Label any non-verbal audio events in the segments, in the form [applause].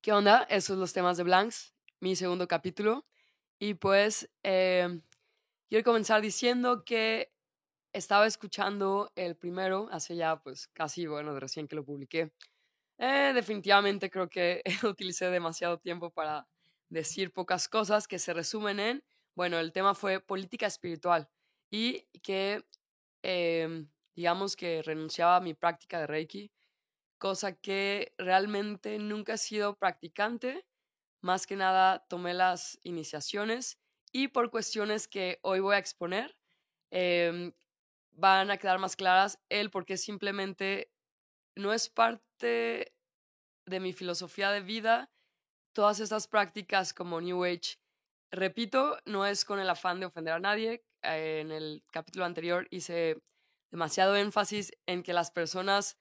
¿Qué onda? Esos son los temas de Blanks, mi segundo capítulo. Y pues eh, quiero comenzar diciendo que estaba escuchando el primero hace ya pues casi, bueno, recién que lo publiqué. Eh, definitivamente creo que [laughs] utilicé demasiado tiempo para decir pocas cosas que se resumen en, bueno, el tema fue política espiritual y que em, digamos que renunciaba a mi práctica de Reiki cosa que realmente nunca he sido practicante. Más que nada tomé las iniciaciones y por cuestiones que hoy voy a exponer, em, van a quedar más claras el por qué simplemente no es parte de mi filosofía de vida todas estas prácticas como New Age. Repito, no es con el afán de ofender a nadie. En el capítulo anterior hice demasiado énfasis en que las personas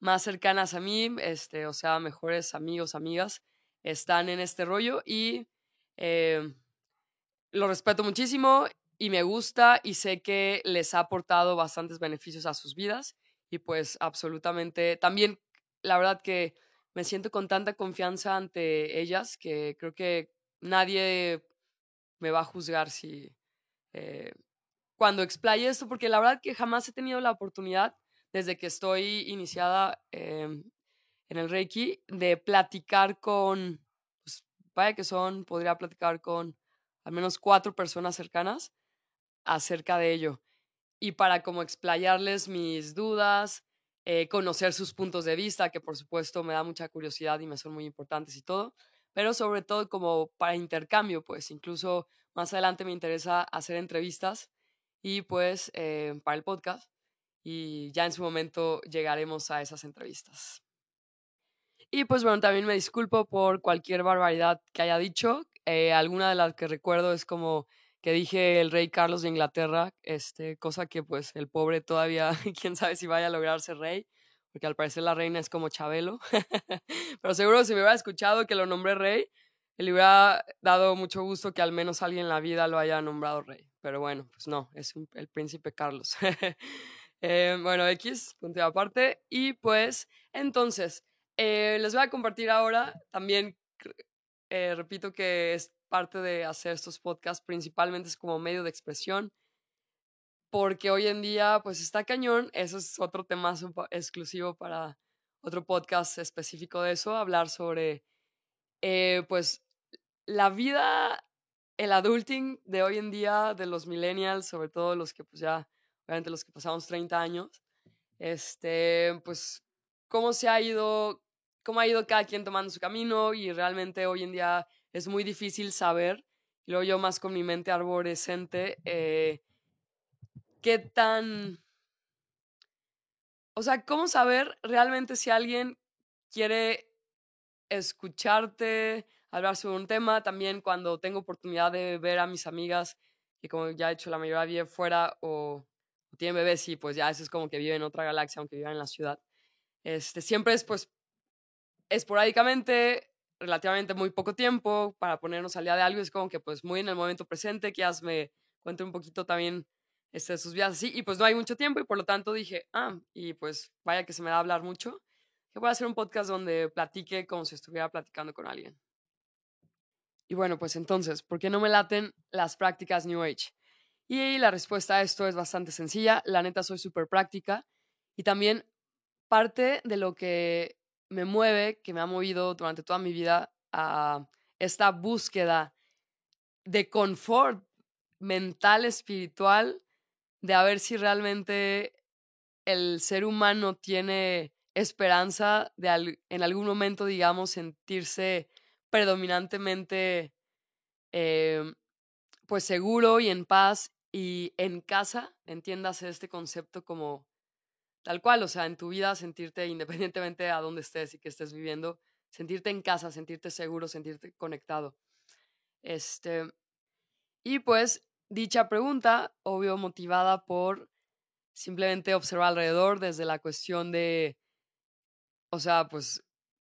más cercanas a mí, este, o sea, mejores amigos, amigas, están en este rollo y eh, lo respeto muchísimo y me gusta y sé que les ha aportado bastantes beneficios a sus vidas y pues absolutamente también la verdad que me siento con tanta confianza ante ellas que creo que nadie me va a juzgar si eh, cuando explaye esto porque la verdad que jamás he tenido la oportunidad desde que estoy iniciada em, en el Reiki, de platicar con, pues vaya que son, podría platicar con al menos cuatro personas cercanas acerca de ello. Y para como explayarles mis dudas, eh, conocer sus puntos de vista, que por supuesto me da mucha curiosidad y me son muy importantes y todo, pero sobre todo como para intercambio, pues incluso más adelante me interesa hacer entrevistas y pues eh, para el podcast y ya en su momento llegaremos a esas entrevistas. Y pues bueno, también me disculpo por cualquier barbaridad que haya dicho. Eh, alguna de las que recuerdo es como que dije el rey Carlos de Inglaterra, este, cosa que pues el pobre todavía, [laughs] quién sabe si vaya a lograr ser rey, porque al parecer la reina es como Chabelo. [laughs] Pero seguro si me hubiera escuchado que lo nombré rey, le hubiera dado mucho gusto que al menos alguien en la vida lo haya nombrado rey. Pero bueno, pues no, es el príncipe Carlos. [laughs] Eh, bueno, X, punto aparte. Y pues, entonces, eh, les voy a compartir ahora también, eh, repito que es parte de hacer estos podcasts, principalmente es como medio de expresión, porque hoy en día, pues está cañón, eso es otro tema exclusivo para otro podcast específico de eso, hablar sobre, pues, la vida, el adulting de hoy en día, de los millennials, sobre todo los que pues ya obviamente los que pasamos 30 años, este, pues cómo se ha ido, cómo ha ido cada quien tomando su camino y realmente hoy en día es muy difícil saber, y luego yo más con mi mente arborescente, eh, qué tan, o sea, cómo saber realmente si alguien quiere escucharte, hablar sobre un tema, también cuando tengo oportunidad de ver a mis amigas, que como ya he hecho la mayoría vive fuera o tienen bebés y pues ya eso es como que viven en otra galaxia, aunque vivan en la ciudad. Este, siempre es pues esporádicamente, relativamente muy poco tiempo para ponernos al día de algo, es como que pues muy en el momento presente, que ya me cuente un poquito también este, sus vidas así, y pues no hay mucho tiempo y por lo tanto dije, ah, y pues vaya que se me da a hablar mucho, que voy a hacer un podcast donde platique como si estuviera platicando con alguien. Y bueno, pues entonces, ¿por qué no me laten las prácticas New Age? Y la respuesta a esto es bastante sencilla. La neta, soy súper práctica. Y también parte de lo que me mueve, que me ha movido durante toda mi vida a esta búsqueda de confort mental, espiritual, de a ver si realmente el ser humano tiene esperanza de en algún momento, digamos, sentirse predominantemente eh, pues seguro y en paz y en casa, entiendas este concepto como tal cual, o sea, en tu vida sentirte independientemente a dónde estés y que estés viviendo, sentirte en casa, sentirte seguro, sentirte conectado. Este, y pues dicha pregunta, obvio, motivada por simplemente observar alrededor desde la cuestión de, o sea, pues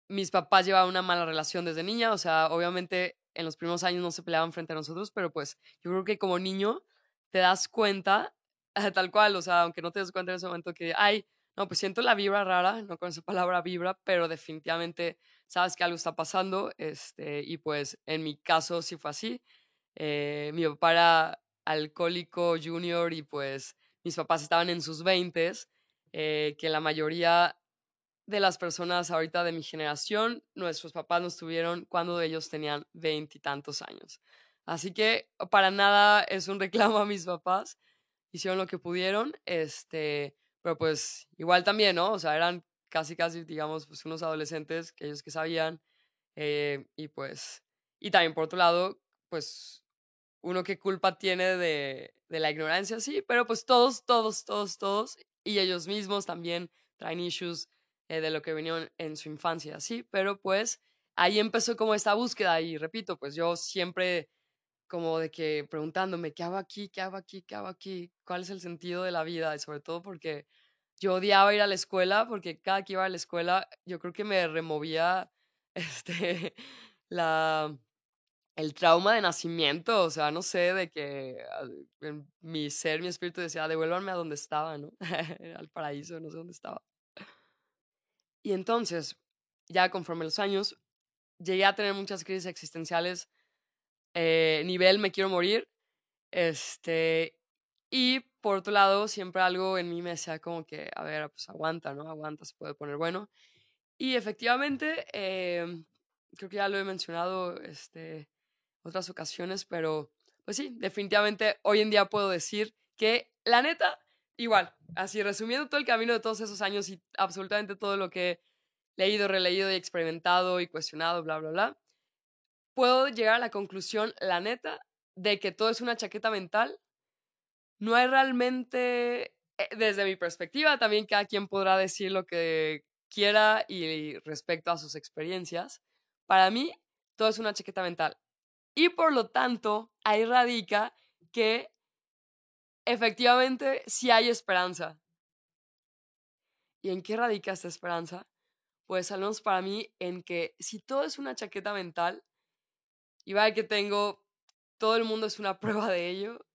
mis papás llevaban una mala relación desde niña, o sea, obviamente en los primeros años no se peleaban frente a nosotros, pero pues yo creo que como niño te das cuenta, tal cual, o sea, aunque no te das cuenta en ese momento que, ay, no, pues siento la vibra rara, no con esa [laughs] palabra vibra, pero definitivamente sabes que algo está pasando, este, y pues en mi caso sí fue así. Eh, mi papá era alcohólico junior y pues mis papás estaban en sus veintes, eh, que la mayoría de las personas ahorita de mi generación, nuestros papás nos tuvieron cuando ellos tenían veintitantos años. Así que para nada es un reclamo a mis papás, hicieron lo que pudieron, este, pero pues igual también, ¿no? O sea, eran casi, casi, digamos, pues unos adolescentes, que ellos que sabían, eh, y pues, y también por otro lado, pues uno qué culpa tiene de, de la ignorancia, sí, pero pues todos, todos, todos, todos, y ellos mismos también traen issues eh, de lo que vinieron en su infancia, sí, pero pues ahí empezó como esta búsqueda y repito, pues yo siempre como de que preguntándome, ¿qué hago aquí? ¿Qué hago aquí? ¿Qué hago aquí? ¿Cuál es el sentido de la vida? Y sobre todo porque yo odiaba ir a la escuela, porque cada que iba a la escuela yo creo que me removía [laughs] este, la, el trauma de nacimiento, o sea, no sé, de que ah, mi ser, mi espíritu decía, devuélvanme a donde estaba, ¿no? [laughs] Al paraíso, no sé dónde estaba. Y entonces, ya conforme los años, llegué a tener muchas crisis existenciales, eh, nivel me quiero morir, este, y por otro lado, siempre algo en mí me decía como que, a ver, pues aguanta, ¿no? Aguanta, se puede poner bueno. Y efectivamente, eh, creo que ya lo he mencionado, este, otras ocasiones, pero pues sí, definitivamente hoy en día puedo decir que la neta, igual, así resumiendo todo el camino de todos esos años y absolutamente todo lo que he leído, releído y experimentado y cuestionado, bla, bla, bla, puedo llegar a la conclusión, la neta, de que todo es una chaqueta mental. No hay realmente, eh, desde mi perspectiva, también cada quien podrá decir lo que quiera y respecto a sus experiencias. Para mí, todo es una chaqueta mental. Y por lo tanto, ahí radica que efectivamente sí hay esperanza. ¿Y en qué radica esta esperanza? Pues al menos para mí en que si todo es una chaqueta mental, y vaya que tengo, todo el mundo es una [laughs] prueba de ello,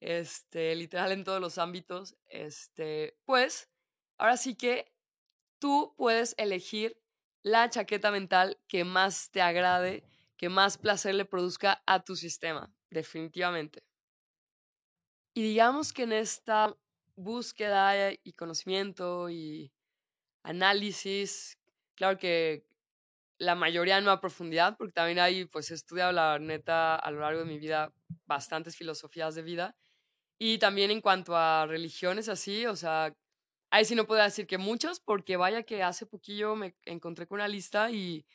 este, literal en todos los ámbitos, este, pues ahora sí que tú puedes elegir la chaqueta mental que más te agrade que más placer le produzca a tu sistema, definitivamente. Y digamos que en esta búsqueda y conocimiento y análisis, claro que la mayoría no a profundidad, porque también hay, pues he estudiado la neta a lo largo de mi vida bastantes filosofías de vida. Y también en cuanto a religiones así, o sea, ahí sí no puedo decir que muchas, porque vaya que hace poquillo me encontré con una lista y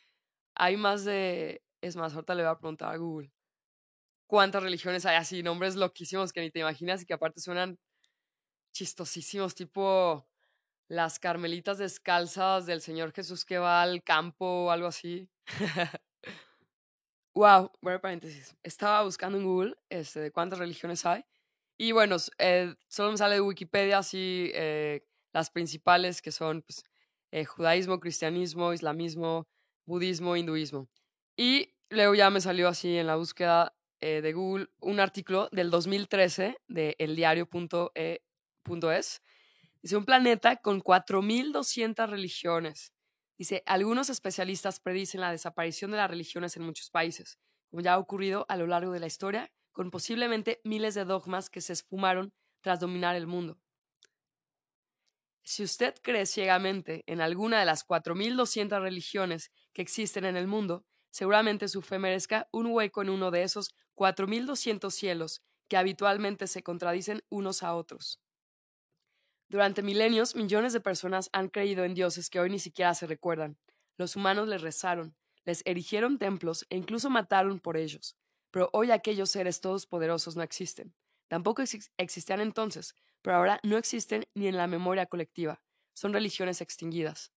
hay más de es más, ahorita le voy a preguntar a Google cuántas religiones hay así, nombres loquísimos que ni te imaginas y que aparte suenan chistosísimos, tipo las carmelitas descalzas del Señor Jesús que va al campo o algo así. [laughs] wow, bueno, paréntesis. Estaba buscando en Google este, de cuántas religiones hay. Y bueno, eh, solo me sale de Wikipedia así eh, las principales que son pues, eh, judaísmo, cristianismo, islamismo, budismo, hinduismo. Y luego ya me salió así en la búsqueda eh, de Google un artículo del 2013 de eldiario.es. Dice, un planeta con 4.200 religiones. Dice, algunos especialistas predicen la desaparición de las religiones en muchos países, como ya ha ocurrido a lo largo de la historia, con posiblemente miles de dogmas que se esfumaron tras dominar el mundo. Si usted cree ciegamente en alguna de las 4.200 religiones que existen en el mundo, seguramente su fe merezca un hueco en uno de esos 4.200 cielos que habitualmente se contradicen unos a otros. Durante milenios, millones de personas han creído en dioses que hoy ni siquiera se recuerdan. Los humanos les rezaron, les erigieron templos e incluso mataron por ellos. Pero hoy aquellos seres todos poderosos no existen. Tampoco existían entonces, pero ahora no existen ni en la memoria colectiva. Son religiones extinguidas.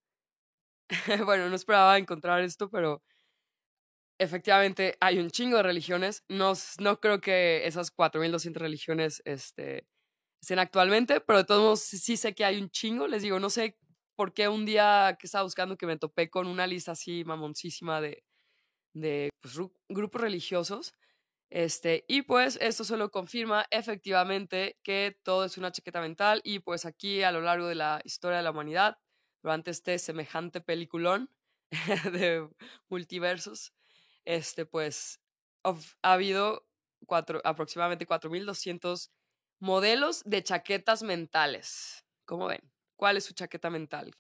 [laughs] bueno, no esperaba encontrar esto, pero efectivamente hay un chingo de religiones. No, no creo que esas 4.200 religiones este, estén actualmente, pero de todos modos sí sé que hay un chingo. Les digo, no sé por qué un día que estaba buscando que me topé con una lista así mamoncísima de, de pues, grupos religiosos. Este, y pues esto solo confirma efectivamente que todo es una chaqueta mental y pues aquí a lo largo de la historia de la humanidad, durante este semejante peliculón, [laughs] de multiversos, este, pues ha habido cuatro, aproximadamente 4.200 modelos de chaquetas mentales. ¿Cómo ven? ¿Cuál es su chaqueta mental?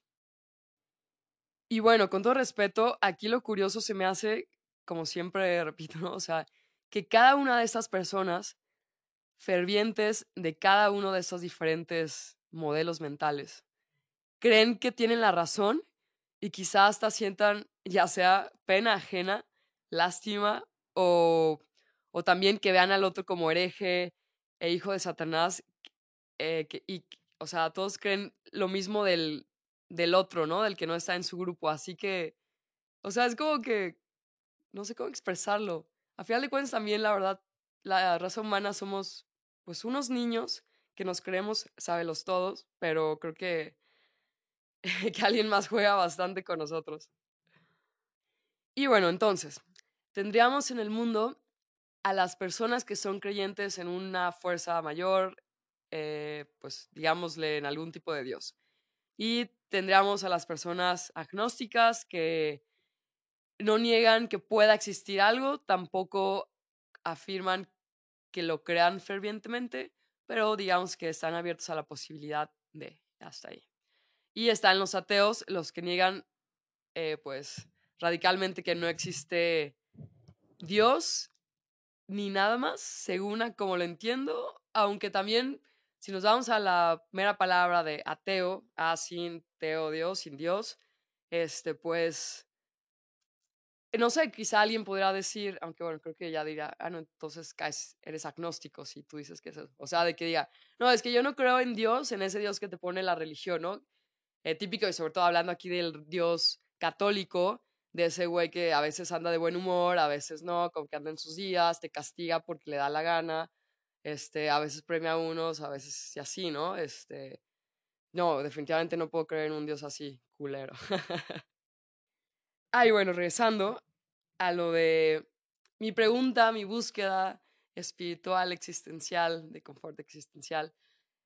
Y bueno, con todo respeto, aquí lo curioso se me hace, como siempre [laughs] repito, ¿no? O sea, que cada una de estas personas, fervientes de cada uno de estos diferentes modelos mentales, creen que tienen la razón y quizás hasta sientan ya sea pena ajena, lástima o, o también que vean al otro como hereje e hijo de Satanás. Eh, que, y, o sea, todos creen lo mismo del, del otro, ¿no? Del que no está en su grupo. Así que, o sea, es como que, no sé cómo expresarlo. A final de cuentas también, la verdad, la raza humana somos pues unos niños que nos creemos los todos, pero creo que, [laughs] que alguien más juega bastante con nosotros. Y bueno, entonces, tendríamos en el mundo a las personas que son creyentes en una fuerza mayor, eh, pues digámosle en algún tipo de Dios. Y tendríamos a las personas agnósticas que no niegan que pueda existir algo, tampoco afirman que lo crean fervientemente, pero digamos que están abiertos a la posibilidad de hasta ahí. Y están los ateos, los que niegan, eh, pues, radicalmente que no existe Dios ni nada más, según a como lo entiendo, aunque también si nos vamos a la mera palabra de ateo, a sin teo Dios, sin Dios, este, pues, no sé, quizá alguien podría decir, aunque bueno, creo que ya diría, ah, no, entonces eres agnóstico si tú dices que es eso. O sea, de que diga, no, es que yo no creo en Dios, en ese Dios que te pone la religión, ¿no? Eh, típico y sobre todo hablando aquí del Dios católico, de ese güey que a veces anda de buen humor, a veces no, como que anda en sus días, te castiga porque le da la gana, este, a veces premia a unos, a veces y así, ¿no? Este, no, definitivamente no puedo creer en un Dios así, culero. [laughs] Ay, bueno, regresando a lo de mi pregunta, mi búsqueda espiritual, existencial, de confort existencial.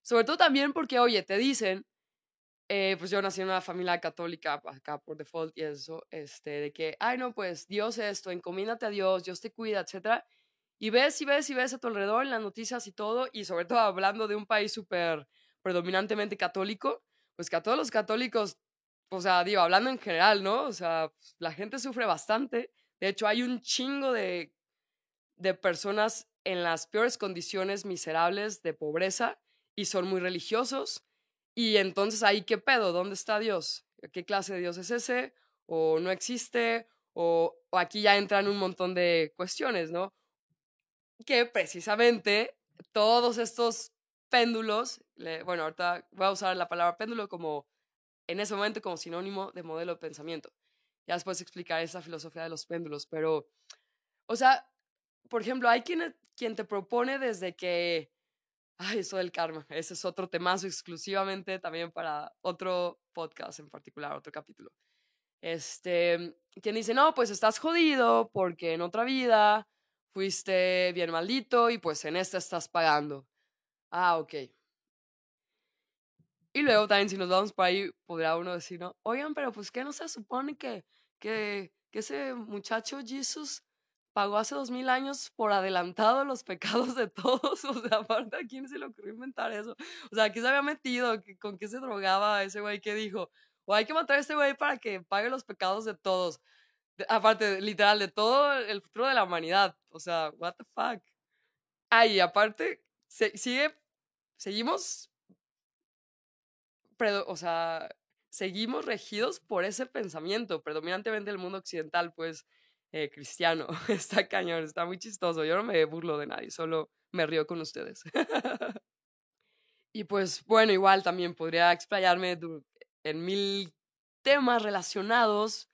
Sobre todo también porque, oye, te dicen, eh, pues yo nací en una familia católica, acá por default y eso, este, de que, ay, no, pues Dios esto, encomínate a Dios, Dios te cuida, etcétera. Y ves y ves y ves a tu alrededor en las noticias y todo, y sobre todo hablando de un país súper predominantemente católico, pues que a todos los católicos, o sea, digo, hablando en general, ¿no? O sea, la gente sufre bastante. De hecho, hay un chingo de, de personas en las peores condiciones miserables de pobreza y son muy religiosos. Y entonces ahí, ¿qué pedo? ¿Dónde está Dios? ¿Qué clase de Dios es ese? ¿O no existe? O, aquí ya entran un montón de cuestiones, ¿no? que precisamente todos estos péndulos, bueno, ahorita voy a usar la palabra péndulo como en ese momento como sinónimo de modelo de pensamiento. Ya después explicar esa filosofía de los péndulos, pero, o sea, por ejemplo, hay quien, quien te propone desde que, ay, eso del karma, ese es otro temazo exclusivamente también para otro podcast en particular, otro capítulo. Este, quien dice, no, pues estás jodido porque en otra vida fuiste bien maldito y pues en esta estás pagando. Ah, ok. Y luego también si nos vamos por ahí, podrá uno decir, ¿no? Oigan, pero pues ¿qué no se supone que, que, que ese muchacho Jesús pagó hace dos mil años por adelantado los pecados de todos? [laughs] O sea, aparte, ¿a quién se le ocurrió inventar eso? O sea, ¿qué se había metido? ¿Con qué se drogaba ese güey que dijo? O hay que matar a este güey para que pague los pecados de todos aparte, literal, de todo el futuro de la humanidad. O sea, what the fuck. Ay, aparte, sigue, seguimos, o sea, seguimos regidos por ese pensamiento, predominantemente el mundo occidental, pues, eh, cristiano. [laughs] Está cañón, está muy chistoso. Yo no me burlo de nadie, solo me río con ustedes. [laughs] y pues, bueno, igual también podría explayarme en mil temas relacionados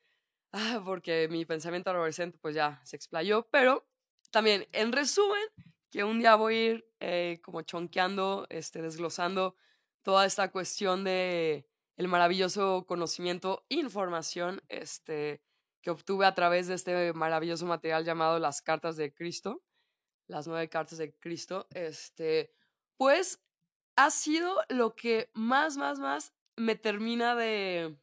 ah, porque mi pensamiento adolescente pues ya se explayó, pero también en resumen, que un día voy a ir eh, como chonqueando, este, desglosando toda esta cuestión de el maravilloso conocimiento, información, este, que obtuve a través de este maravilloso material llamado las cartas de Cristo, las nueve cartas de Cristo, este, pues ha sido lo que más, más, más me termina de,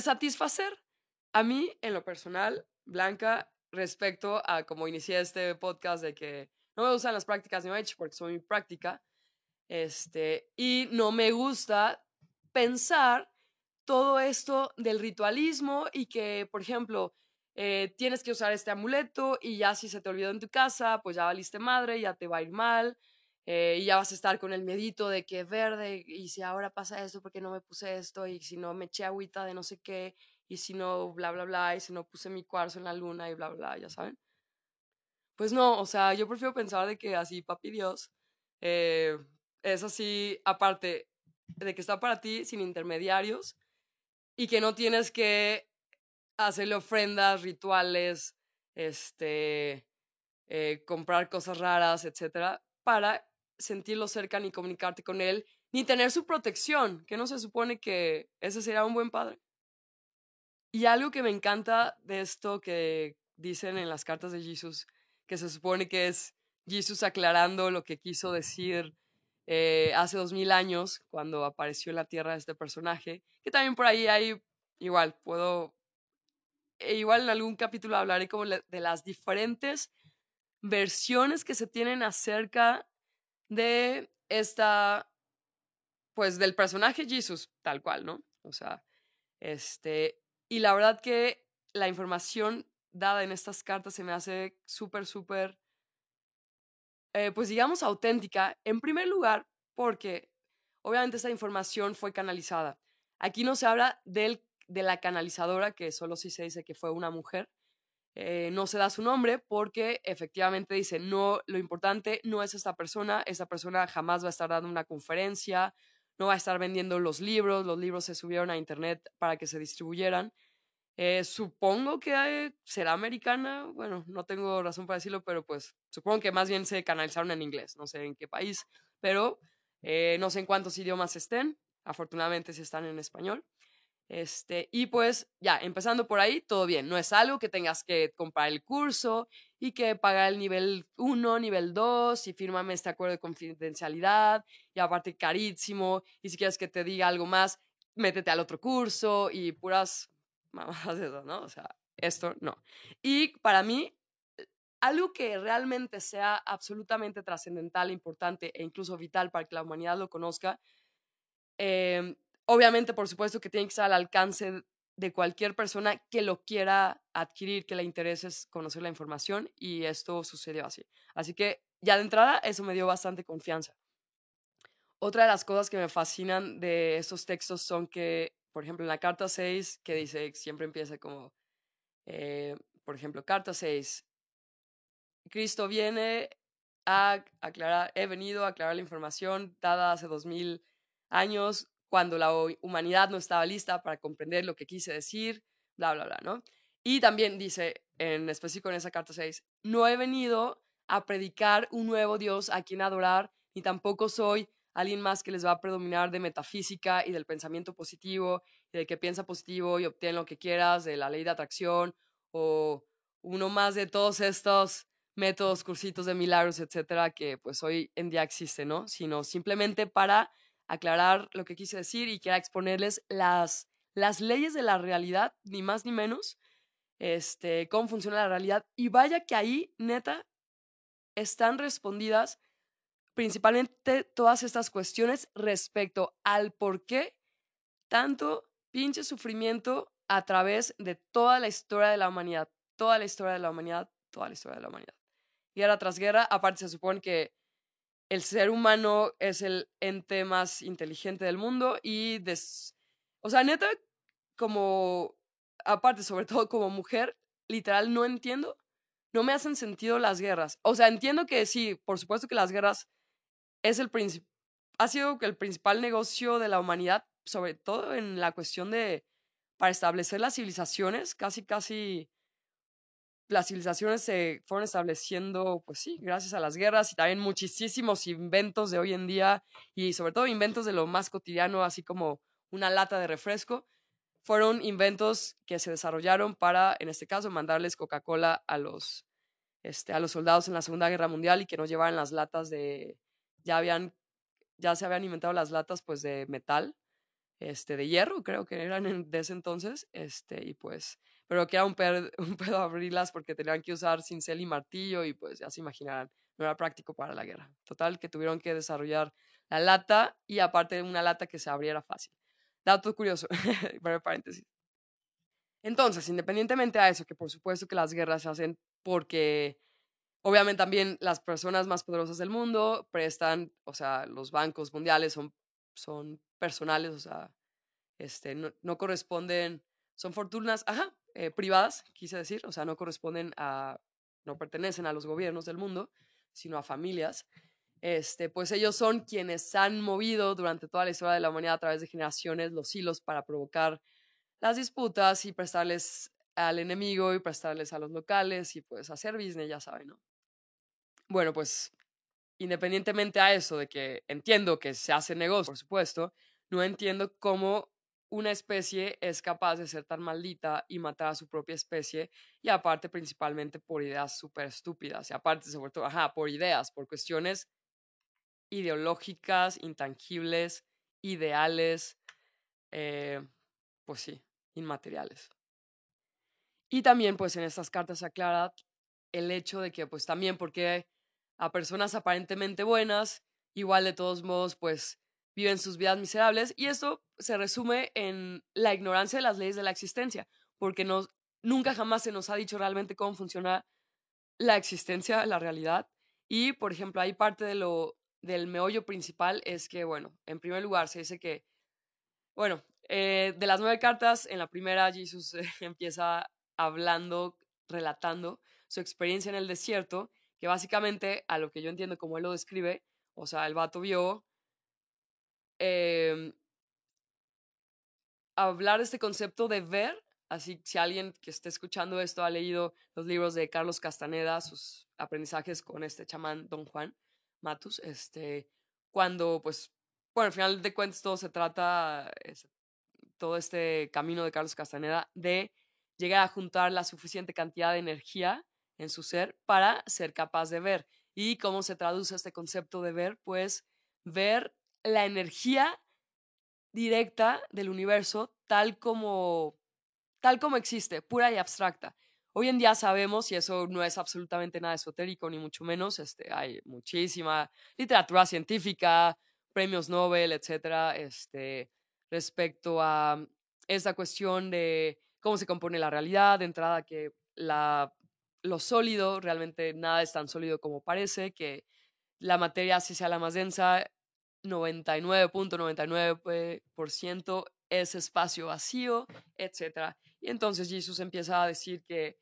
satisfacer a mí, en lo personal, Blanca, respecto a cómo inicié este podcast de que no me gustan las prácticas New Age porque son mi práctica, este, y no me gusta pensar todo esto del ritualismo y que, por ejemplo, eh, tienes que usar este amuleto y ya si se te olvidó en tu casa, pues ya valiste madre, ya te va a ir mal. Eh, y ya vas a estar con el medito de que verde, y si ahora pasa esto, ¿por qué no me puse esto? Y si no me eché agüita de no sé qué, y si no, bla, bla, bla, y si no puse mi cuarzo en la luna, y bla, bla, ya saben. Pues no, o sea, yo prefiero pensar de que así, papi Dios, eh, es así, aparte de que está para ti sin intermediarios y que no tienes que hacerle ofrendas, rituales, este, eh, comprar cosas raras, etcétera, para sentirlo cerca ni comunicarte con él, ni tener su protección, que no se supone que ese sería un buen padre. Y algo que me encanta de esto que dicen en las cartas de Jesús, que se supone que es Jesús aclarando lo que quiso decir eh, hace dos mil años, cuando apareció en la tierra este personaje, que también por ahí hay, igual, puedo, e igual en algún capítulo hablaré como de las diferentes versiones que se tienen acerca de esta, pues del personaje Jesus, tal cual, ¿no? O sea, este, y la verdad que la información dada en estas cartas se me hace súper, súper, eh, pues digamos, auténtica, en primer lugar, porque obviamente esta información fue canalizada. Aquí no se habla del, de la canalizadora, que solo si se dice que fue una mujer, eh, no se da su nombre porque efectivamente dice, no, lo importante no es esta persona, esta persona jamás va a estar dando una conferencia, no va a estar vendiendo los libros, los libros se subieron a internet para que se distribuyeran. Eh, supongo que será americana, bueno, no tengo razón para decirlo, pero pues supongo que más bien se canalizaron en inglés, no sé en qué país, pero eh, no sé en cuántos idiomas estén, afortunadamente si están en español. Este, y pues ya, empezando por ahí, todo bien. No es algo que tengas que comprar el curso y que pagar el nivel 1, nivel 2 y fírmame este acuerdo de confidencialidad y aparte carísimo. Y si quieres que te diga algo más, métete al otro curso y puras mamadas de eso, ¿no? O sea, esto no. Y para mí, algo que realmente sea absolutamente trascendental, importante e incluso vital para que la humanidad lo conozca, eh, Obviamente, por supuesto que tiene que estar al alcance de cualquier persona que lo quiera adquirir, que le interese conocer la información y esto sucedió así. Así que ya de entrada eso me dio bastante confianza. Otra de las cosas que me fascinan de estos textos son que, por ejemplo, en la carta 6, que dice, siempre empieza como, eh, por ejemplo, carta 6, Cristo viene a aclarar, he venido a aclarar la información dada hace dos mil años cuando la humanidad no estaba lista para comprender lo que quise decir, bla, bla, bla, ¿no? Y también dice, en específico en esa carta 6, no he venido a predicar un nuevo Dios a quien adorar, ni tampoco soy alguien más que les va a predominar de metafísica y del pensamiento positivo, y de que piensa positivo y obtiene lo que quieras, de la ley de atracción, o uno más de todos estos métodos, cursitos de milagros, etcétera, que pues hoy en día existen, ¿no? Sino simplemente para aclarar lo que quise decir y quiera exponerles las, las leyes de la realidad, ni más ni menos, este, cómo funciona la realidad. Y vaya que ahí, neta, están respondidas principalmente todas estas cuestiones respecto al por qué tanto pinche sufrimiento a través de toda la historia de la humanidad, toda la historia de la humanidad, toda la historia de la humanidad. Guerra tras guerra, aparte se supone que el ser humano es el ente más inteligente del mundo y, des... o sea, neta, como, aparte, sobre todo como mujer, literal, no entiendo, no me hacen sentido las guerras. O sea, entiendo que sí, por supuesto que las guerras es el ha sido el principal negocio de la humanidad, sobre todo en la cuestión de, para establecer las civilizaciones, casi, casi las civilizaciones se fueron estableciendo, pues sí, gracias a las guerras y también muchísimos inventos de hoy en día y sobre todo inventos de lo más cotidiano, así como una lata de refresco, fueron inventos que se desarrollaron para, en este caso, mandarles Coca-Cola a los, este, a los soldados en la Segunda Guerra Mundial y que no llevaran las latas de, ya habían, ya se habían inventado las latas pues de metal, este, de hierro, creo que eran en, de ese entonces, este, y pues, pero que era un, [laughs] un pedo abrirlas porque tenían que usar cincel y martillo y pues ya se imaginarán, no era práctico para la guerra. Total, que tuvieron que desarrollar la lata y aparte una lata que se abriera fácil. Dato curioso, [laughs] para paréntesis. Entonces, independientemente a eso, que por supuesto que las guerras se hacen porque obviamente también las personas más poderosas del mundo prestan, o sea, los bancos mundiales son, son personales, o sea, este, no, corresponden, son fortunas, ajá, eh, privadas, quise decir, o sea, no corresponden a, no pertenecen a los gobiernos del mundo, sino a familias. Este, pues ellos son quienes han movido durante toda la historia de la humanidad a través de generaciones los hilos para provocar las disputas y prestarles al enemigo y prestarles a los locales y pues hacer business, ya saben, ¿no? Bueno, pues independientemente a eso de que entiendo que se hace negocio, por supuesto, no entiendo cómo una especie es capaz de ser tan maldita y matar a su propia especie y aparte principalmente por ideas súper estúpidas y aparte sobre todo, ajá, por ideas, por cuestiones ideológicas, intangibles, ideales, eh, pues sí, inmateriales. Y también, pues en estas cartas se aclara el hecho de que, pues también, porque a personas aparentemente buenas, igual de todos modos, pues viven sus vidas miserables. Y esto se resume en la ignorancia de las leyes de la existencia, porque nos, nunca jamás se nos ha dicho realmente cómo funciona la existencia, la realidad. Y, por ejemplo, hay parte de lo, del meollo principal es que, bueno, en primer lugar se dice que, bueno, eh, de las nueve cartas, en la primera Jesús [laughs] empieza hablando, relatando su experiencia en el desierto, que básicamente, a lo que yo entiendo como él lo describe, o sea, el vato vio em, hablar de este concepto de ver, así si alguien que esté escuchando esto ha leído los libros de Carlos Castaneda, sus aprendizajes con este chamán Don Juan Matus, este, cuando pues, bueno, al final de cuentas todo se trata, todo este camino de Carlos Castaneda, de llegar a juntar la suficiente cantidad de energía en su ser para ser capaz de ver. ¿Y cómo se traduce este concepto de ver? Pues ver la energía directa del universo tal como, tal como existe, pura y abstracta. Hoy en día sabemos, y eso no es absolutamente nada esotérico, ni mucho menos, este, hay muchísima literatura científica, premios Nobel, etcétera, este, respecto a esa cuestión de cómo se compone la realidad, de entrada que la, lo sólido, realmente nada es tan sólido como parece, que la materia, si sea la más densa, 99.99% es espacio vacío, etc. Y entonces Jesús empieza a decir que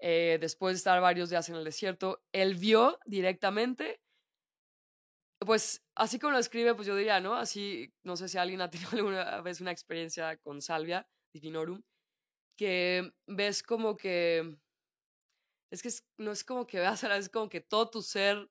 eh, después de estar varios días en el desierto, él vio directamente pues así como lo escribe, pues yo diría, ¿no? Así, no sé si alguien ha tenido [laughs] alguna vez una experiencia con Salvia Divinorum, que ves como que, es que no es como que veas a la vez como que todo tu ser,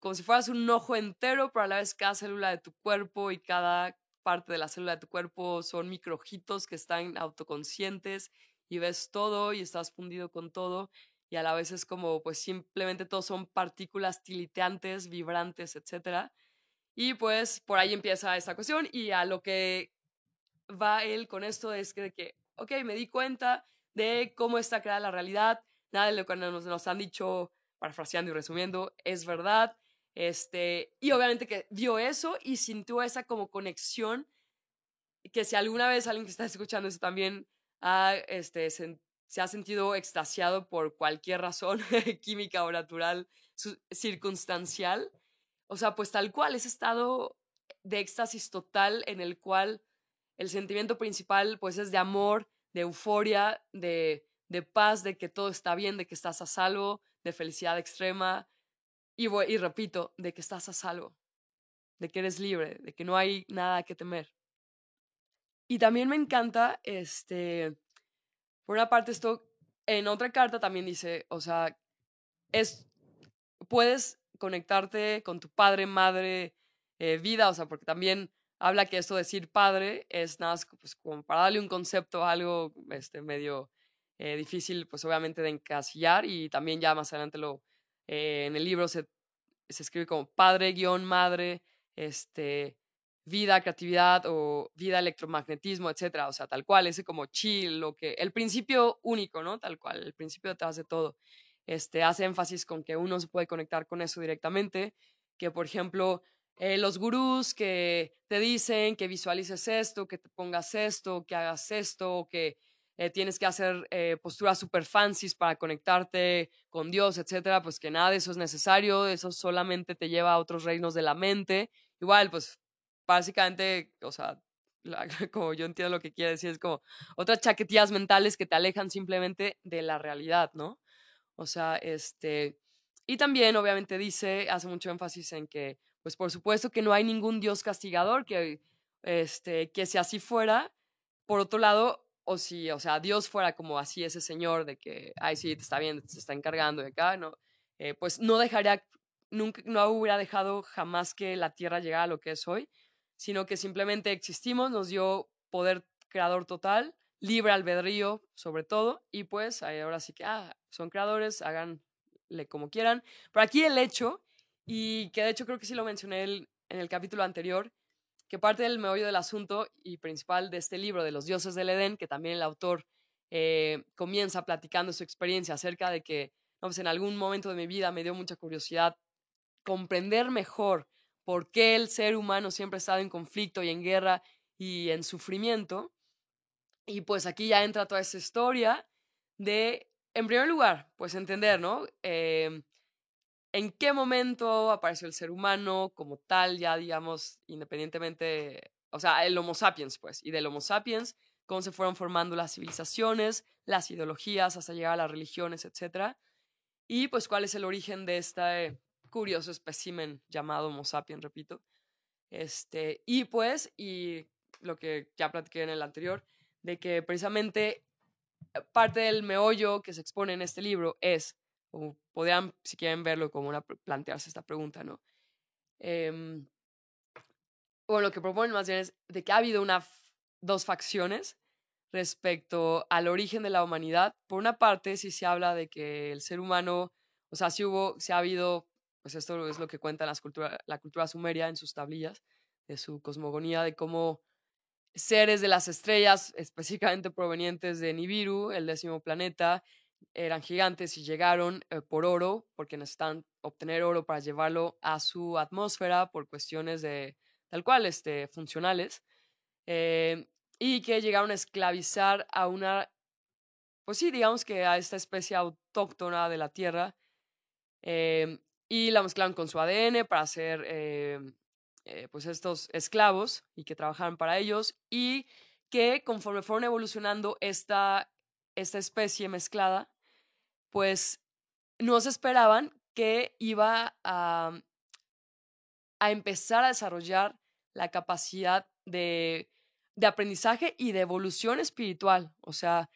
como si fueras un ojo entero, pero a la vez cada célula de tu cuerpo y cada parte de la célula de tu cuerpo son microjitos que están autoconscientes y ves todo y estás fundido con todo y a la vez es como, pues simplemente todos son partículas tiliteantes, vibrantes, etc. Y pues por ahí empieza esta cuestión y a lo que va él con esto es que, que ok, me di cuenta de cómo está creada la realidad, nada de lo que nos, nos han dicho, parafraseando y resumiendo, es verdad. Este, y obviamente que vio eso y sintió esa como conexión que si alguna vez alguien que está escuchando eso también ha este, se ha sentido extasiado por cualquier razón [laughs] química o natural, circunstancial. O sea, pues tal cual, ese estado de éxtasis total en el cual el sentimiento principal pues es de amor, de euforia, de, de paz, de que todo está bien, de que estás a salvo, de felicidad extrema y, y repito, de que estás a salvo, de que eres libre, de que no hay nada que temer. Y también me encanta este, por una parte, esto en otra carta también dice, o sea, es, puedes conectarte con tu padre, madre, eh, vida, o sea, porque también habla que esto de decir padre es nada pues, como para darle un concepto a algo este, medio eh, difícil, pues obviamente de encasillar y también ya más adelante lo, eh, en el libro se, se escribe como padre guion madre, este, vida, creatividad o vida, electromagnetismo, etcétera. O sea, tal cual, ese como chill, lo que, el principio único, ¿no? Tal cual, el principio detrás de todo. Este, hace énfasis con que uno se puede conectar con eso directamente, que por ejemplo, eh, los gurús que te dicen que visualices esto, que te pongas esto, que hagas esto, que eh, tienes que hacer eh, posturas super fancies para conectarte con Dios, etcétera, pues que nada de eso es necesario, eso solamente te lleva a otros reinos de la mente. Igual, pues básicamente, o sea, [laughs] como yo entiendo lo que quiere decir, es como otras chaquetillas mentales que te alejan simplemente de la realidad, ¿no? O sea, este, y también obviamente dice, hace mucho énfasis en que, pues por supuesto que no hay ningún Dios castigador, que, este, que si así fuera, por otro lado, o si, o sea, Dios fuera como así ese señor de que, ay, sí, te está viendo, te está encargando de acá, ¿no? Eh, pues no dejaría, nunca, no hubiera dejado jamás que la tierra llegara a lo que es hoy, sino que simplemente existimos, nos dio poder creador total, libre albedrío sobre todo, y pues ahora sí que, ah, son creadores, háganle como quieran. Pero aquí el hecho, y que de hecho creo que sí lo mencioné en el capítulo anterior, que parte del meollo del asunto y principal de este libro de los dioses del Edén, que también el autor eh, comienza platicando su experiencia acerca de que no, pues en algún momento de mi vida me dio mucha curiosidad comprender mejor por qué el ser humano siempre ha estado en conflicto y en guerra y en sufrimiento. Y pues aquí ya entra toda esa historia de, en primer lugar, pues entender, ¿no? Eh, en qué momento apareció el ser humano como tal, ya digamos, independientemente, o sea, el Homo sapiens, pues, y del Homo sapiens, cómo se fueron formando las civilizaciones, las ideologías, hasta llegar a las religiones, etc. Y pues cuál es el origen de este curioso espécimen llamado Homo sapiens, repito. Este, y pues, y lo que ya platiqué en el anterior, de que precisamente eh, parte del meollo que se expone en este libro es o podrían, si quieren verlo, como una, plantearse esta pregunta, ¿no? Eh, o lo que proponen más bien es de que ha habido una, dos facciones respecto al origen de la humanidad. Por una parte, si se habla de que el ser humano, o sea, si hubo, si ha habido, pues esto es lo que cuenta las cultura, la cultura sumeria en sus tablillas, de su cosmogonía, de cómo seres de las estrellas, específicamente provenientes de Nibiru, el décimo planeta, eran gigantes y llegaron eh, por oro, porque necesitan obtener oro para llevarlo a su atmósfera por cuestiones de tal cual, este, funcionales, eh, y que llegaron a esclavizar a una, pues sí, digamos que a esta especie autóctona de la Tierra, eh, y la mezclaron con su ADN para hacer, pues, estos esclavos y que trabajaran para ellos, y que conforme fueron evolucionando esta, esta especie mezclada, pues no se esperaban que iba a, a empezar a desarrollar la capacidad de, de aprendizaje y de evolución espiritual. O sea,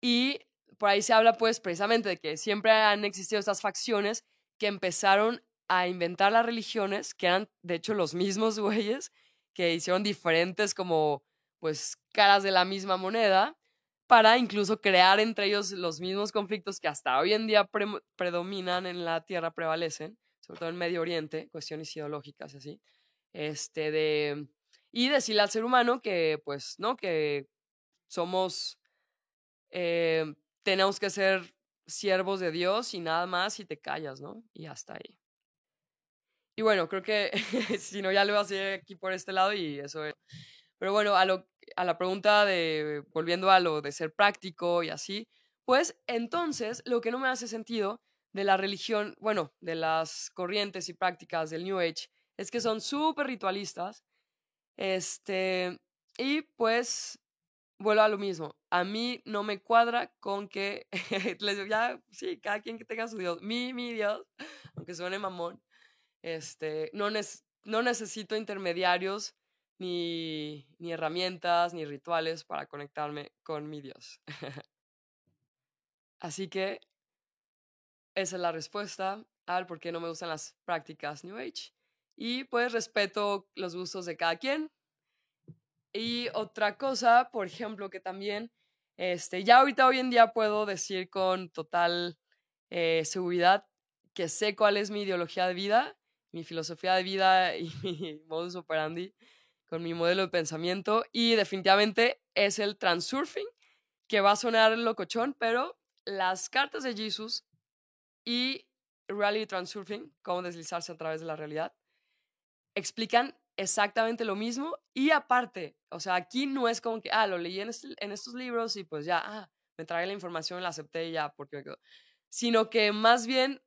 y por ahí se habla pues precisamente de que siempre han existido estas facciones que empezaron a inventar las religiones, que eran de hecho los mismos [laughs] güeyes, que hicieron diferentes como pues caras de la misma moneda para incluso crear entre ellos los mismos conflictos que hasta hoy en día predominan en la Tierra, prevalecen, sobre todo en Medio Oriente, cuestiones ideológicas y así, este, de, y decirle al ser humano que, pues, ¿no? Que somos, eh, tenemos que ser siervos de Dios y nada más y te callas, ¿no? Y hasta ahí. Y bueno, creo que [laughs] si no, ya lo voy a hacer aquí por este lado y eso es. Pero bueno, a lo a la pregunta de, volviendo a lo de ser práctico y así, pues entonces lo que no me hace sentido de la religión, bueno, de las corrientes y prácticas del New Age, es que son súper ritualistas, este, y pues vuelvo a lo mismo, a mí no me cuadra con que, [laughs] les ya, sí, cada quien que tenga su Dios, mi, mi Dios, aunque suene mamón, este, no, no necesito intermediarios ni, ni herramientas, ni rituales para conectarme con mi Dios. Así que esa es la respuesta al por qué no me gustan las prácticas New Age. Y pues respeto los gustos de cada quien. Y otra cosa, por ejemplo, que también, este, ya ahorita hoy en día puedo decir con total eh, seguridad que sé cuál es mi ideología de vida, mi filosofía de vida y [laughs] mi modus operandi con mi modelo de pensamiento y definitivamente es el transurfing, que va a sonar locochón, pero las cartas de Jesus y Reality Transurfing, cómo deslizarse a través de la realidad, explican exactamente lo mismo y aparte, o sea, aquí no es como que, ah, lo leí en, en estos libros y pues ya, ah, me trae la información, la acepté y ya, porque Sino que más bien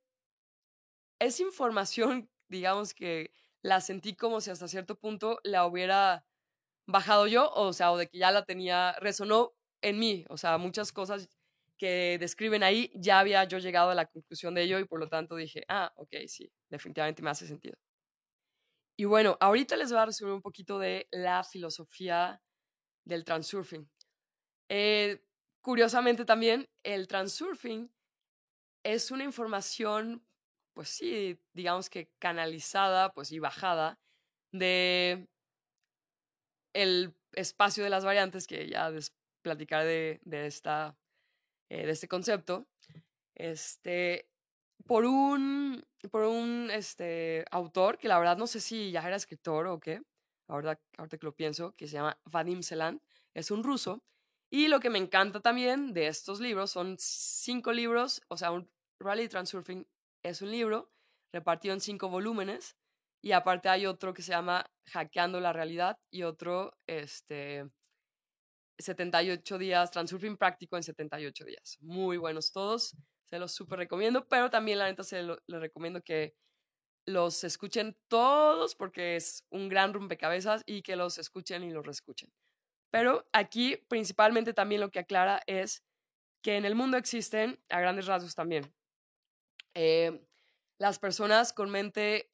es información, digamos que la sentí como si hasta cierto punto la hubiera bajado yo, o sea, o de que ya la tenía, resonó en mí, o sea, muchas cosas que describen ahí, ya había yo llegado a la conclusión de ello y por lo tanto dije, ah, ok, sí, definitivamente me hace sentido. Y bueno, ahorita les voy a resumir un poquito de la filosofía del transurfing. Eh, curiosamente también, el transurfing es una información, pues sí, digamos que canalizada, pues y bajada de el espacio de las variantes, que ya platicaré de, esta, eh, de este concepto. Este, por un, por un este, autor que la verdad no sé si ya era escritor o qué, ahora, ahorita que lo pienso, que se llama Vadim Selan, es un ruso. Y lo que me encanta también de estos libros son cinco libros, o sea, un Rally Transurfing es un libro repartido en cinco volúmenes y aparte hay otro que se llama Hackeando la Realidad y otro, este, 78 días, Transurfing práctico en 78 días. Muy buenos todos se los súper recomiendo, pero también la neta se les recomiendo que los escuchen todos porque es un gran rompecabezas y que los escuchen y los reescuchen. Pero aquí principalmente también lo que aclara es que en el mundo existen, a grandes rasgos también, eh, las personas con mente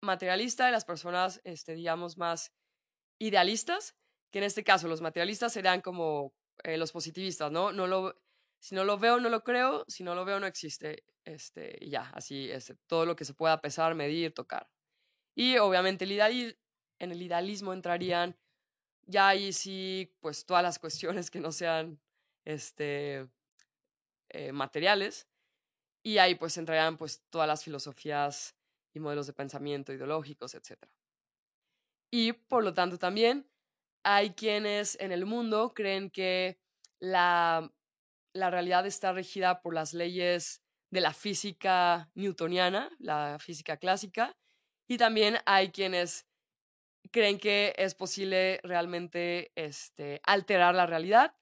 materialista y las personas, este, digamos, más idealistas, que en este caso los materialistas serían como eh, los positivistas, ¿no? No lo, si no lo veo, no lo creo, si no lo veo, no existe. Este, y ya, así, es todo lo que se pueda pesar, medir, tocar. Y obviamente el en el idealismo entrarían ya ahí sí, pues todas las cuestiones que no sean este, eh, materiales. Y ahí pues entrarían pues todas las filosofías y modelos de pensamiento ideológicos, etc. Y por lo tanto también hay quienes en el mundo creen que la la realidad está regida por las leyes de la física newtoniana, la física clásica, y también hay quienes creen que es posible realmente este, alterar la realidad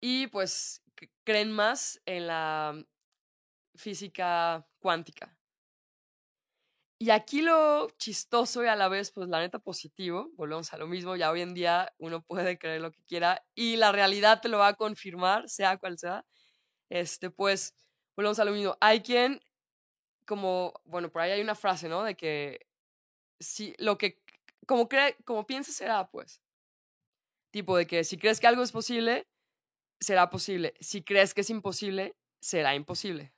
y pues creen más en la física cuántica. Y aquí lo chistoso y a la vez, pues la neta positivo, volvemos a lo mismo, ya hoy en día uno puede creer lo que quiera y la realidad te lo va a confirmar, sea cual sea. Este, pues, volvemos a lo mismo. Hay quien, como, bueno, por ahí hay una frase, ¿no? De que si lo que, como cree, como pienses será, pues. Tipo de que si crees que algo es posible, será posible. Si crees que es imposible, será imposible.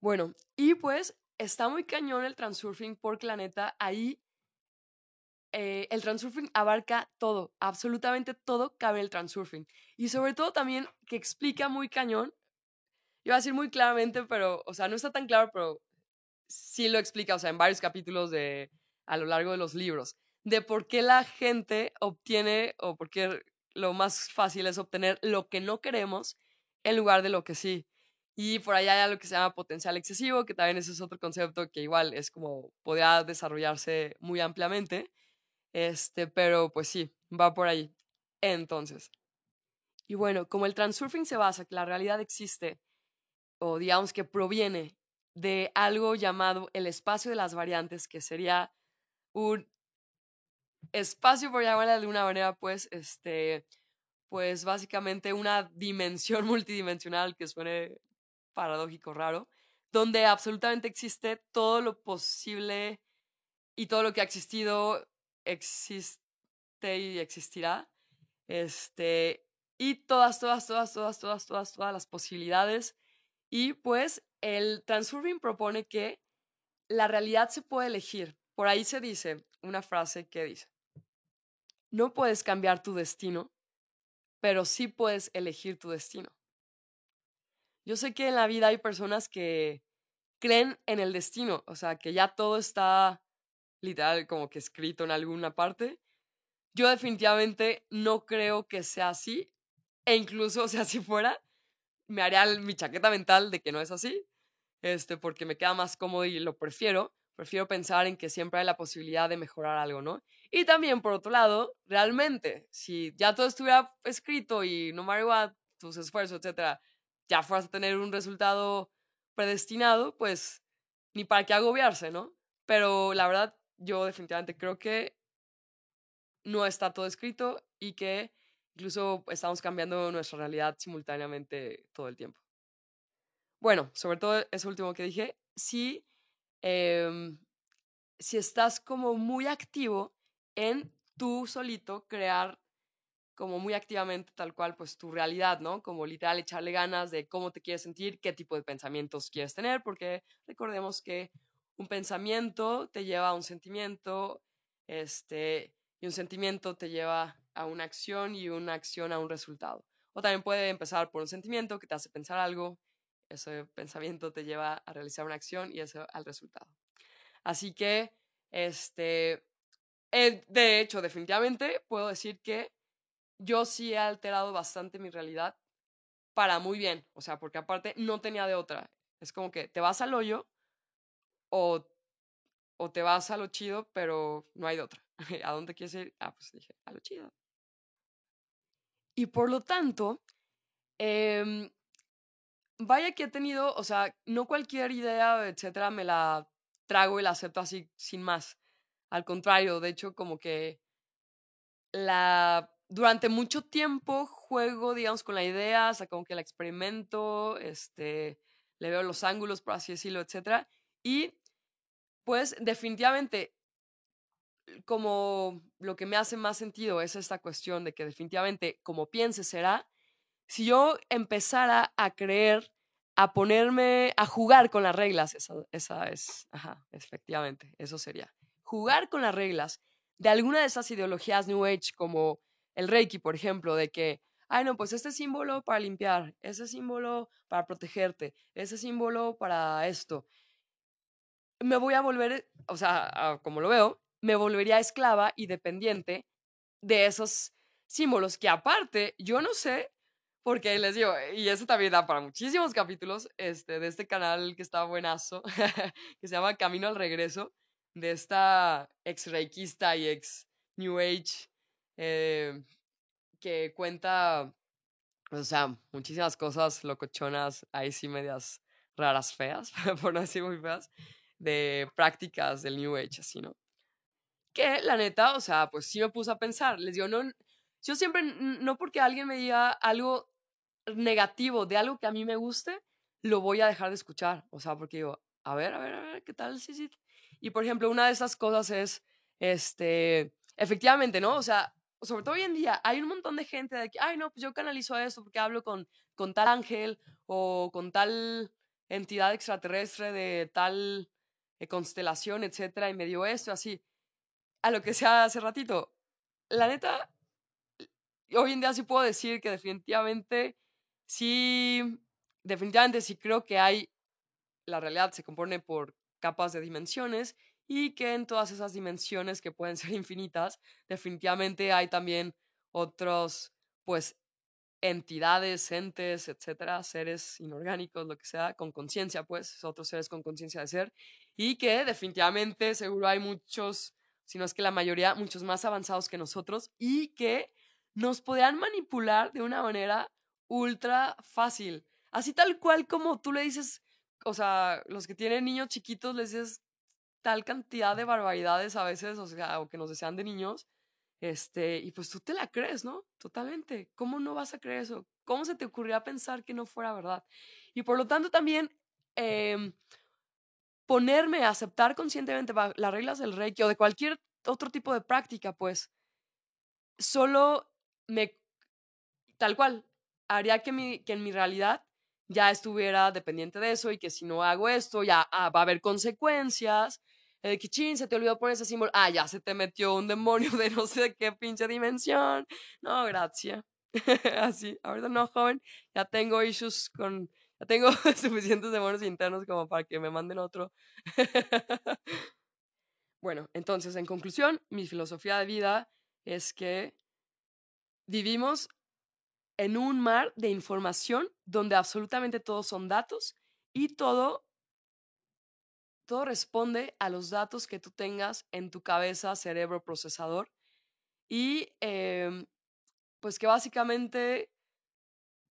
Bueno, y pues está muy cañón el transurfing porque la neta, ahí eh, el transurfing abarca todo, absolutamente todo cabe el transurfing. Y sobre todo también que explica muy cañón, iba a decir muy claramente, pero, o sea, no está tan claro, pero sí lo explica, o sea, en varios capítulos de, a lo largo de los libros, de por qué la gente obtiene o por qué lo más fácil es obtener lo que no queremos en lugar de lo que sí. Y por allá hay algo que se llama potencial excesivo, que también ese es otro concepto que igual es como podría desarrollarse muy ampliamente. Este, pero pues sí, va por ahí. Entonces, y bueno, como el transurfing se basa que la realidad existe, o digamos que proviene de algo llamado el espacio de las variantes, que sería un espacio, por llamarlo de alguna manera, pues, este, pues básicamente una dimensión [laughs] multidimensional que suene paradójico raro, donde absolutamente existe todo lo posible y todo lo que ha existido existe y existirá. Este, y todas, todas, todas, todas, todas, todas, todas las posibilidades. Y pues el Transurfing propone que la realidad se puede elegir. Por ahí se dice una frase que dice, no puedes cambiar tu destino, pero sí puedes elegir tu destino. Yo sé que en la vida hay personas que creen en el destino, o sea, que ya todo está literal como que escrito en alguna parte. Yo definitivamente no creo que sea así, e incluso, o sea, si fuera, me haría mi chaqueta mental de que no es así, este, porque me queda más cómodo y lo prefiero. Prefiero pensar en que siempre hay la posibilidad de mejorar algo, ¿no? Y también, por otro lado, realmente, si ya todo estuviera escrito y no matter what, tus esfuerzos, etcétera, ya fueras a tener un resultado predestinado, pues ni para qué agobiarse, ¿no? Pero la verdad, yo definitivamente creo que no está todo escrito y que incluso estamos cambiando nuestra realidad simultáneamente todo el tiempo. Bueno, sobre todo eso último que dije, si, em, si estás como muy activo en tú solito crear como muy activamente tal cual pues tu realidad, ¿no? Como literal echarle ganas de cómo te quieres sentir, qué tipo de pensamientos quieres tener, porque recordemos que un pensamiento te lleva a un sentimiento, este, y un sentimiento te lleva a una acción y una acción a un resultado. O también puede empezar por un sentimiento que te hace pensar algo, ese pensamiento te lleva a realizar una acción y eso al resultado. Así que, este, eh, de hecho, definitivamente puedo decir que yo sí he alterado bastante mi realidad para muy bien, o sea, porque aparte no tenía de otra. Es como que te vas al hoyo o, o te vas a lo chido, pero no hay de otra. [laughs] ¿A dónde quieres ir? Ah, pues dije, a lo chido. Y por lo tanto, eh, vaya que he tenido, o sea, no cualquier idea, etcétera, me la trago y la acepto así sin más. Al contrario, de hecho, como que la durante mucho tiempo juego, digamos, con la idea, o sea, como que la experimento, este, le veo los ángulos, por así decirlo, etcétera. Y pues definitivamente como lo que me hace más sentido es esta cuestión de que definitivamente como piense será, si yo empezara a creer, a ponerme, a jugar con las reglas, esa, esa es, ajá, efectivamente, eso sería. Jugar con las reglas de alguna de esas ideologías New Age como el Reiki, por ejemplo, de que, ay, no, pues este símbolo para limpiar, ese símbolo para protegerte, ese símbolo para esto. Me voy a volver, o sea, como lo veo, me volvería esclava y dependiente de esos símbolos que aparte, yo no sé, porque les digo, y eso también da para muchísimos capítulos este, de este canal que está buenazo, [laughs] que se llama Camino al Regreso, de esta ex reikista y ex New Age eh, que cuenta, o sea, muchísimas cosas locochonas, ahí sí medias raras, feas, [laughs] por no decir muy feas, de prácticas del New Age, así, ¿no? Que la neta, o sea, pues sí me puse a pensar. Les digo, no, yo siempre, no porque alguien me diga algo negativo de algo que a mí me guste, lo voy a dejar de escuchar. O sea, porque digo, a ver, a ver, a ver, ¿qué tal? Sí, sí. Y por ejemplo, una de esas cosas es, este, efectivamente, ¿no? O sea, sobre todo hoy en día, hay un montón de gente de que, ay, no, pues yo canalizo esto porque hablo con, con tal ángel o con tal entidad extraterrestre de tal eh, constelación, etcétera, y me dio esto, así a lo que sea hace ratito. La neta, hoy en día sí puedo decir que definitivamente, sí, definitivamente sí creo que hay, la realidad se compone por capas de dimensiones y que en todas esas dimensiones que pueden ser [laughs] infinitas, definitivamente hay también otros, pues, entidades, entes, etcétera, seres inorgánicos, lo que sea, con conciencia, pues, otros seres con conciencia de ser, y que definitivamente seguro hay muchos sino es que la mayoría muchos más avanzados que nosotros y que nos podrían manipular de una manera ultra fácil. Así tal cual como tú le dices, o sea, los que tienen niños chiquitos les dices tal cantidad de barbaridades a veces, o sea, o que nos desean de niños, este, y pues tú te la crees, ¿no? Totalmente. ¿Cómo no vas a creer eso? ¿Cómo se te ocurría pensar que no fuera verdad? Y por lo tanto también eh, ponerme a aceptar conscientemente las reglas del Reiki o de cualquier otro tipo de práctica, pues solo me, tal cual, haría que, mi, que en mi realidad ya estuviera dependiente de eso y que si no hago esto ya ah, va a haber consecuencias. El que se te olvidó poner ese símbolo. Ah, ya se te metió un demonio [laughs] de no sé qué pinche dimensión. No, gracias. [laughs] Así, ahorita no, joven. Ya tengo issues con ya tengo [laughs] suficientes demonios internos como para que me manden otro. bueno, entonces, en conclusión, mi filosofía de vida es que vivimos en un mar de información donde absolutamente todos son datos y todo, todo responde a los datos que tú tengas en tu cabeza, cerebro, procesador. Y em, pues que básicamente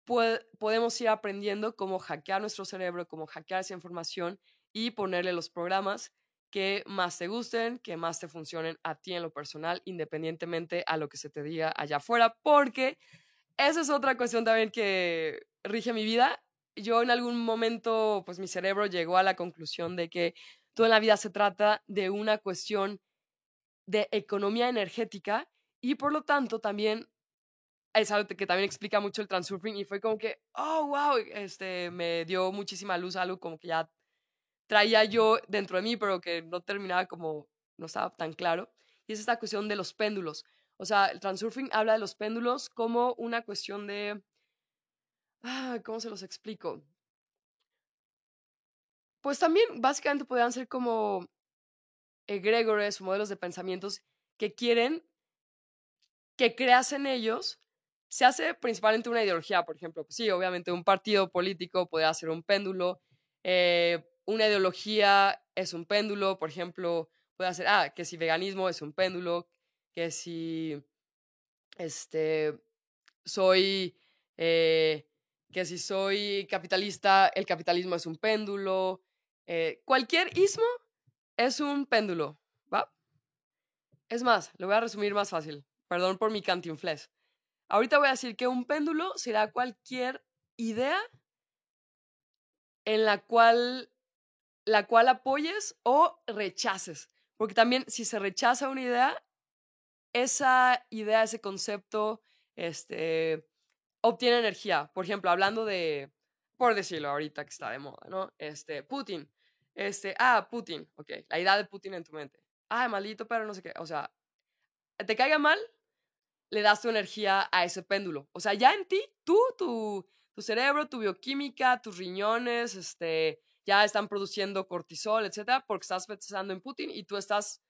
podemos ir aprendiendo cómo hackear nuestro cerebro, cómo hackear esa información y ponerle los programas que más te gusten, que más te funcionen a ti en lo personal, independientemente a lo que se te diga allá afuera, porque esa es otra cuestión también que rige mi vida. Yo en algún momento, pues mi cerebro llegó a la conclusión de que toda la vida se trata de una cuestión de economía energética y por lo tanto también es algo que también explica mucho el transurfing y fue como que, oh, wow, este, me dio muchísima luz, algo como que ya traía yo dentro de mí, pero que no terminaba como, no estaba tan claro. Y es esta cuestión de los péndulos. O sea, el transurfing habla de los péndulos como una cuestión de... Ah, ¿Cómo se los explico? Pues también básicamente podrían ser como egregores o modelos de pensamientos que quieren que creas en ellos. Se hace principalmente una ideología, por ejemplo. Pues sí, obviamente un partido político puede ser un péndulo. Eh, una ideología es un péndulo, por ejemplo, puede ser, ah, que si veganismo es un péndulo, que si este, soy, eh, que si soy capitalista, el capitalismo es un péndulo. Eh, cualquier ismo es un péndulo, ¿va? Es más, lo voy a resumir más fácil. Perdón por mi cantinflés. Ahorita voy a decir que un péndulo será cualquier idea en la cual, la cual apoyes o rechaces. Porque también si se rechaza una idea, esa idea, ese concepto, este, obtiene energía. Por ejemplo, hablando de, por decirlo ahorita que está de moda, ¿no? Este, Putin. Este, ah, Putin, ok, la idea de Putin en tu mente. Ah, maldito, pero no sé qué. O sea, te caiga mal, le das tu energía a ese péndulo. O sea, ya en ti, tú, tu, tu cerebro, tu bioquímica, tus riñones, este, ya están produciendo cortisol, etcétera, porque estás pensando en Putin y tú estás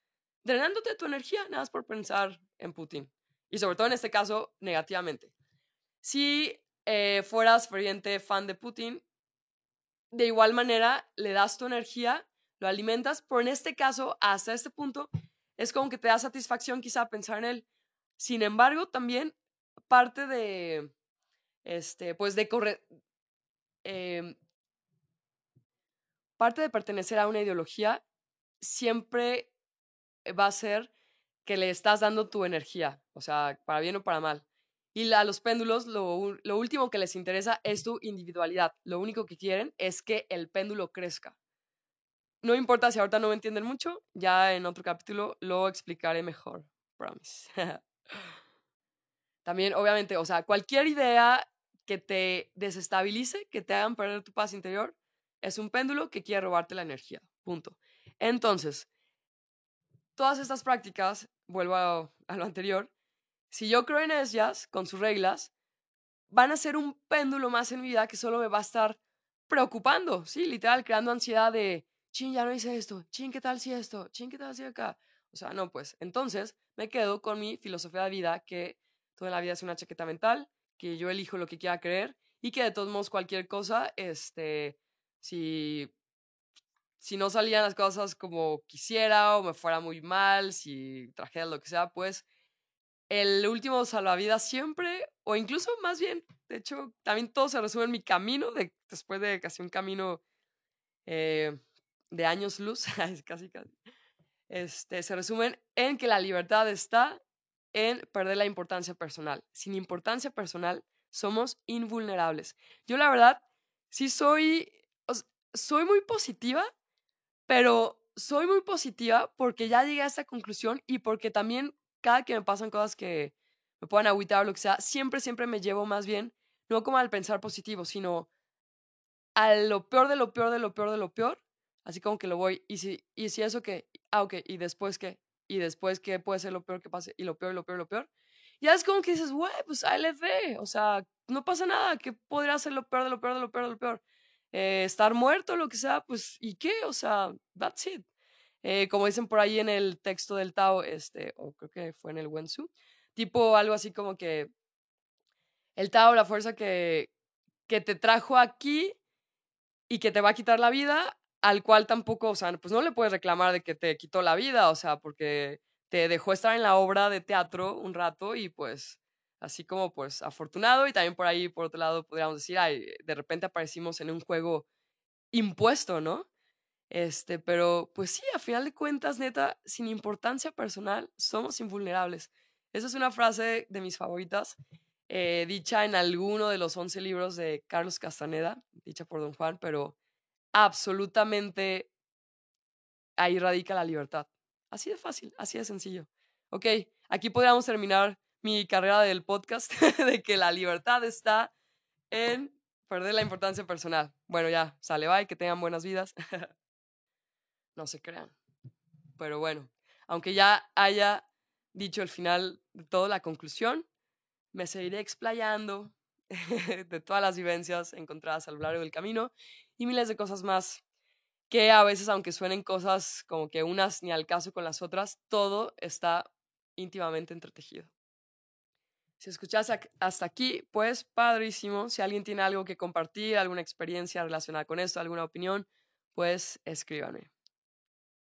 drenándote tu energía nada más por pensar en Putin. Y sobre todo en este caso, negativamente. Si eh, fueras ferviente fan de Putin, de igual manera le das tu energía, lo alimentas, pero en este caso, hasta este punto, es como que te da satisfacción quizá pensar en él. Sin embargo, también parte de, este, pues de correr, em, parte de pertenecer a una ideología siempre va a ser que le estás dando tu energía, o sea, para bien o para mal. Y a los péndulos lo, lo último que les interesa es tu individualidad. Lo único que quieren es que el péndulo crezca. No importa si ahorita no me entienden mucho, ya en otro capítulo lo explicaré mejor. Promise. [laughs] También, obviamente, o sea, cualquier idea que te desestabilice, que te hagan perder tu paz interior, es un péndulo que quiere robarte la energía. Punto. Entonces, todas estas prácticas, vuelvo a, lo anterior, si yo creo en ellas, con sus reglas, van a ser un péndulo más en mi vida que solo me va a estar preocupando, sí, literal, creando ansiedad de, chin, ya no hice esto, chin, ¿qué tal si esto? Chin, ¿qué tal si acá? O sea, no, pues, entonces me quedo con mi filosofía de vida, que toda la vida es una chaqueta mental, que yo elijo lo que quiera creer y que de todos modos cualquier cosa, este, si si no salían las cosas como quisiera o me fuera muy mal, si traje lo que sea, pues el último salvavidas siempre, o incluso más bien, de hecho, también todo se resume en mi camino, de, después de casi un camino eh, de años luz, [laughs] casi casi, este, se resumen en que la libertad está en perder la importancia personal. Sin importancia personal, somos invulnerables. Yo la verdad, sí soy, soy muy positiva pero soy muy positiva porque ya llegué a esta conclusión y porque también cada que me pasan cosas que me puedan agüitar o lo que sea, siempre, siempre me llevo más bien, no como al pensar positivo, sino a lo peor de lo peor de lo peor de lo peor, así como que lo voy, y si, y si eso que, ah, ok, y después qué, y después qué puede ser lo peor que pase, y lo peor, lo peor, lo peor, ya es como que dices, güey, pues ALF, o sea, no pasa nada, que podría ser lo peor de lo peor de lo peor de lo peor. Eh, estar muerto, lo que sea, pues, ¿y qué? O sea, that's it. Eh, como dicen por ahí en el texto del Tao, este, o creo que fue en el Wensu, tipo algo así como que el Tao, la fuerza que, que te trajo aquí y que te va a quitar la vida, al cual tampoco, o sea, pues no le puedes reclamar de que te quitó la vida, o sea, porque te dejó estar en la obra de teatro un rato y pues así como pues afortunado y también por ahí, por otro lado, podríamos decir, ay, de repente aparecimos en un juego impuesto, ¿no? Este, pero pues sí, a final de cuentas, neta, sin importancia personal, somos invulnerables. Esa es una frase de mis favoritas, eh, dicha en alguno de los 11 libros de Carlos Castaneda, dicha por Don Juan, pero absolutamente ahí radica la libertad. Así de fácil, así de sencillo. Ok, aquí podríamos terminar mi carrera del podcast [laughs] de que la libertad está en perder la importancia personal. Bueno, ya, sale, bye, que tengan buenas vidas. [laughs] no se crean. Pero bueno, aunque ya haya dicho el final de todo, la conclusión, me seguiré explayando [laughs] de todas las vivencias encontradas a lo largo del camino y miles de cosas más que a veces, aunque suenen cosas como que unas ni al caso con las otras, todo está íntimamente entretejido. Si escuchas hasta aquí, pues padrísimo. Si alguien tiene algo que compartir, alguna experiencia relacionada con esto, alguna opinión, pues escríbanme.